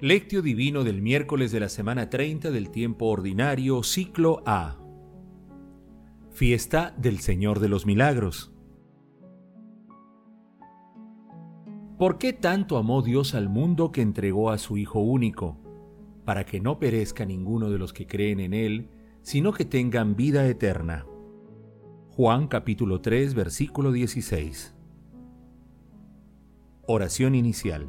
Lectio Divino del miércoles de la semana 30 del tiempo ordinario, ciclo A. Fiesta del Señor de los Milagros. ¿Por qué tanto amó Dios al mundo que entregó a su Hijo único? Para que no perezca ninguno de los que creen en Él, sino que tengan vida eterna. Juan capítulo 3 versículo 16. Oración inicial.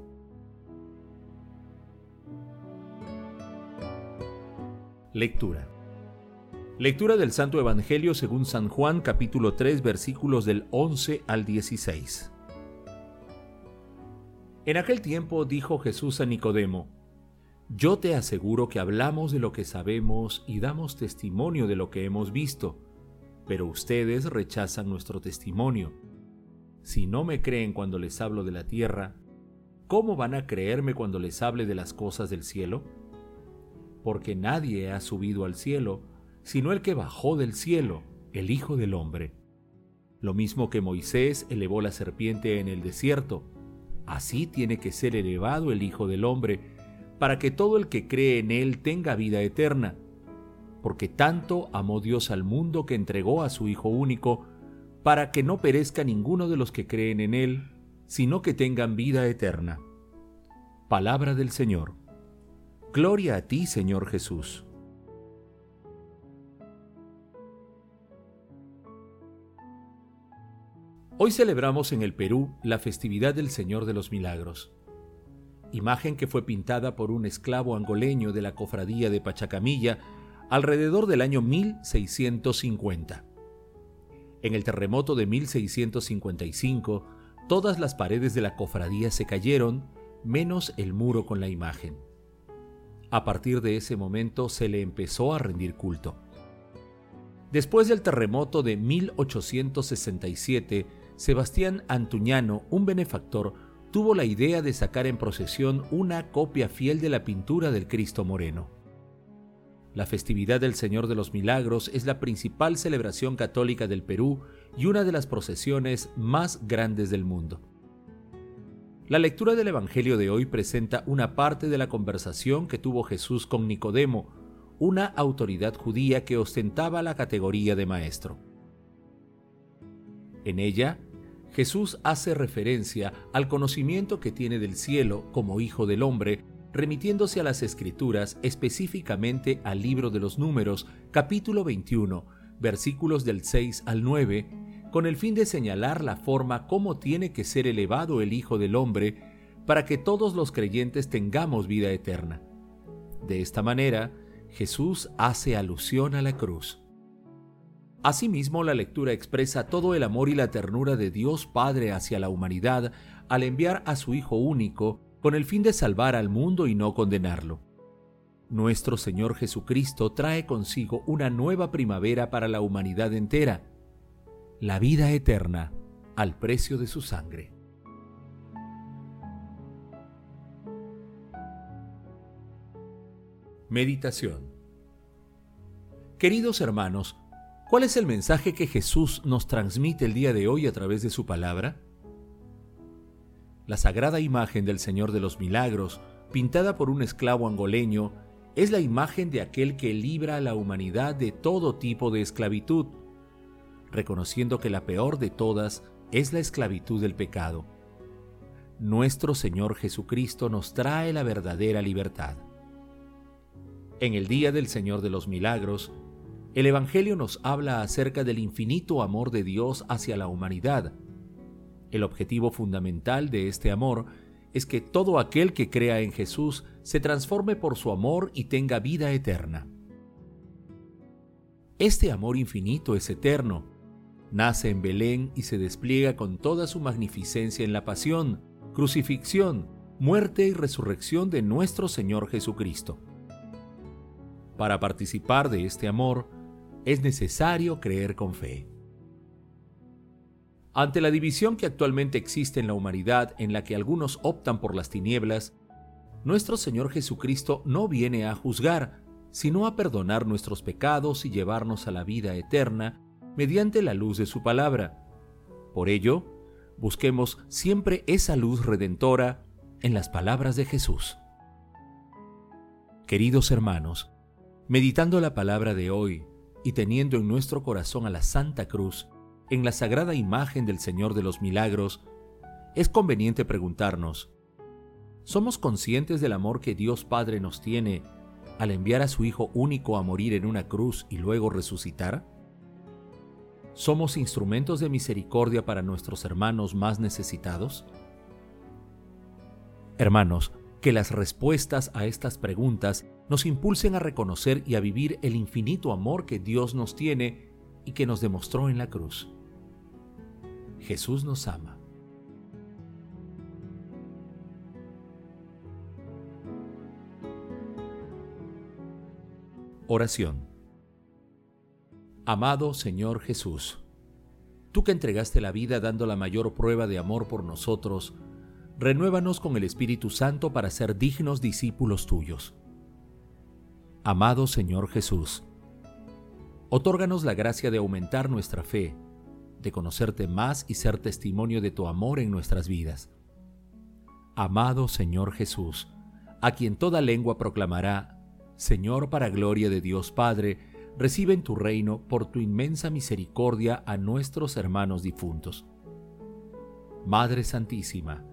Lectura. Lectura del Santo Evangelio según San Juan capítulo 3 versículos del 11 al 16. En aquel tiempo dijo Jesús a Nicodemo, Yo te aseguro que hablamos de lo que sabemos y damos testimonio de lo que hemos visto, pero ustedes rechazan nuestro testimonio. Si no me creen cuando les hablo de la tierra, ¿cómo van a creerme cuando les hable de las cosas del cielo? Porque nadie ha subido al cielo, sino el que bajó del cielo, el Hijo del Hombre. Lo mismo que Moisés elevó la serpiente en el desierto, así tiene que ser elevado el Hijo del Hombre, para que todo el que cree en él tenga vida eterna. Porque tanto amó Dios al mundo que entregó a su Hijo único, para que no perezca ninguno de los que creen en él, sino que tengan vida eterna. Palabra del Señor. Gloria a ti, Señor Jesús. Hoy celebramos en el Perú la festividad del Señor de los Milagros, imagen que fue pintada por un esclavo angoleño de la cofradía de Pachacamilla alrededor del año 1650. En el terremoto de 1655, todas las paredes de la cofradía se cayeron, menos el muro con la imagen. A partir de ese momento se le empezó a rendir culto. Después del terremoto de 1867, Sebastián Antuñano, un benefactor, tuvo la idea de sacar en procesión una copia fiel de la pintura del Cristo Moreno. La festividad del Señor de los Milagros es la principal celebración católica del Perú y una de las procesiones más grandes del mundo. La lectura del Evangelio de hoy presenta una parte de la conversación que tuvo Jesús con Nicodemo, una autoridad judía que ostentaba la categoría de maestro. En ella, Jesús hace referencia al conocimiento que tiene del cielo como Hijo del Hombre, remitiéndose a las Escrituras, específicamente al libro de los Números, capítulo 21, versículos del 6 al 9, con el fin de señalar la forma como tiene que ser elevado el Hijo del Hombre para que todos los creyentes tengamos vida eterna. De esta manera, Jesús hace alusión a la cruz. Asimismo, la lectura expresa todo el amor y la ternura de Dios Padre hacia la humanidad al enviar a su Hijo único con el fin de salvar al mundo y no condenarlo. Nuestro Señor Jesucristo trae consigo una nueva primavera para la humanidad entera, la vida eterna al precio de su sangre. Meditación Queridos hermanos, ¿cuál es el mensaje que Jesús nos transmite el día de hoy a través de su palabra? La sagrada imagen del Señor de los Milagros, pintada por un esclavo angoleño, es la imagen de aquel que libra a la humanidad de todo tipo de esclavitud reconociendo que la peor de todas es la esclavitud del pecado. Nuestro Señor Jesucristo nos trae la verdadera libertad. En el Día del Señor de los Milagros, el Evangelio nos habla acerca del infinito amor de Dios hacia la humanidad. El objetivo fundamental de este amor es que todo aquel que crea en Jesús se transforme por su amor y tenga vida eterna. Este amor infinito es eterno Nace en Belén y se despliega con toda su magnificencia en la pasión, crucifixión, muerte y resurrección de nuestro Señor Jesucristo. Para participar de este amor, es necesario creer con fe. Ante la división que actualmente existe en la humanidad en la que algunos optan por las tinieblas, nuestro Señor Jesucristo no viene a juzgar, sino a perdonar nuestros pecados y llevarnos a la vida eterna mediante la luz de su palabra. Por ello, busquemos siempre esa luz redentora en las palabras de Jesús. Queridos hermanos, meditando la palabra de hoy y teniendo en nuestro corazón a la Santa Cruz, en la sagrada imagen del Señor de los Milagros, es conveniente preguntarnos, ¿somos conscientes del amor que Dios Padre nos tiene al enviar a su Hijo único a morir en una cruz y luego resucitar? ¿Somos instrumentos de misericordia para nuestros hermanos más necesitados? Hermanos, que las respuestas a estas preguntas nos impulsen a reconocer y a vivir el infinito amor que Dios nos tiene y que nos demostró en la cruz. Jesús nos ama. Oración. Amado Señor Jesús, tú que entregaste la vida dando la mayor prueba de amor por nosotros, renuévanos con el Espíritu Santo para ser dignos discípulos tuyos. Amado Señor Jesús, otórganos la gracia de aumentar nuestra fe, de conocerte más y ser testimonio de tu amor en nuestras vidas. Amado Señor Jesús, a quien toda lengua proclamará, Señor para gloria de Dios Padre, recibe en tu reino por tu inmensa misericordia a nuestros hermanos difuntos. Madre Santísima,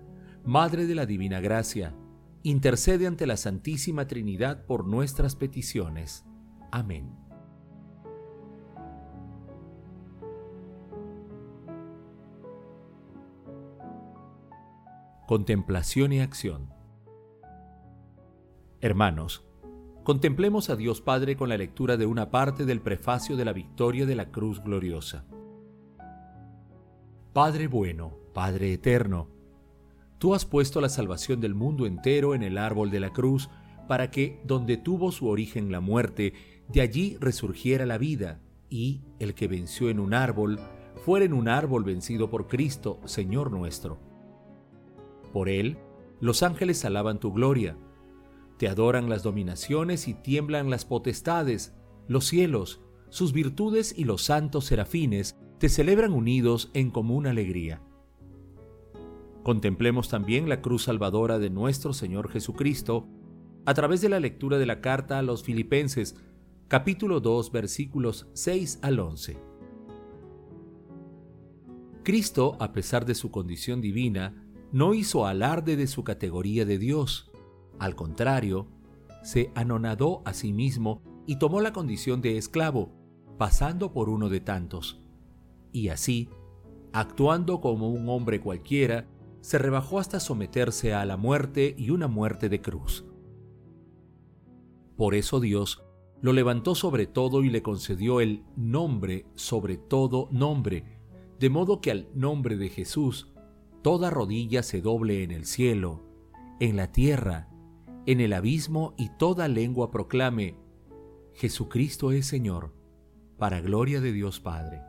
Madre de la Divina Gracia, intercede ante la Santísima Trinidad por nuestras peticiones. Amén. Contemplación y acción Hermanos, contemplemos a Dios Padre con la lectura de una parte del prefacio de la victoria de la cruz gloriosa. Padre bueno, Padre eterno, Tú has puesto la salvación del mundo entero en el árbol de la cruz, para que, donde tuvo su origen la muerte, de allí resurgiera la vida, y el que venció en un árbol, fuera en un árbol vencido por Cristo, Señor nuestro. Por él, los ángeles alaban tu gloria, te adoran las dominaciones y tiemblan las potestades, los cielos, sus virtudes y los santos serafines te celebran unidos en común alegría. Contemplemos también la cruz salvadora de nuestro Señor Jesucristo a través de la lectura de la carta a los Filipenses, capítulo 2, versículos 6 al 11. Cristo, a pesar de su condición divina, no hizo alarde de su categoría de Dios. Al contrario, se anonadó a sí mismo y tomó la condición de esclavo, pasando por uno de tantos. Y así, actuando como un hombre cualquiera, se rebajó hasta someterse a la muerte y una muerte de cruz. Por eso Dios lo levantó sobre todo y le concedió el nombre sobre todo nombre, de modo que al nombre de Jesús toda rodilla se doble en el cielo, en la tierra, en el abismo y toda lengua proclame, Jesucristo es Señor, para gloria de Dios Padre.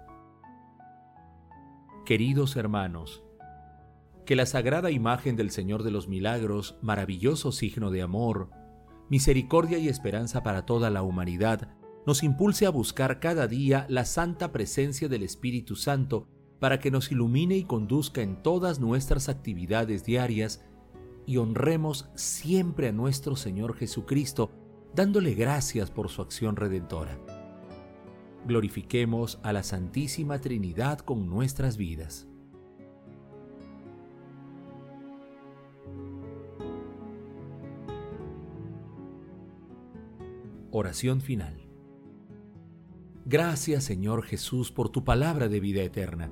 Queridos hermanos, que la sagrada imagen del Señor de los Milagros, maravilloso signo de amor, misericordia y esperanza para toda la humanidad, nos impulse a buscar cada día la santa presencia del Espíritu Santo para que nos ilumine y conduzca en todas nuestras actividades diarias y honremos siempre a nuestro Señor Jesucristo, dándole gracias por su acción redentora. Glorifiquemos a la Santísima Trinidad con nuestras vidas. Oración final. Gracias Señor Jesús por tu palabra de vida eterna.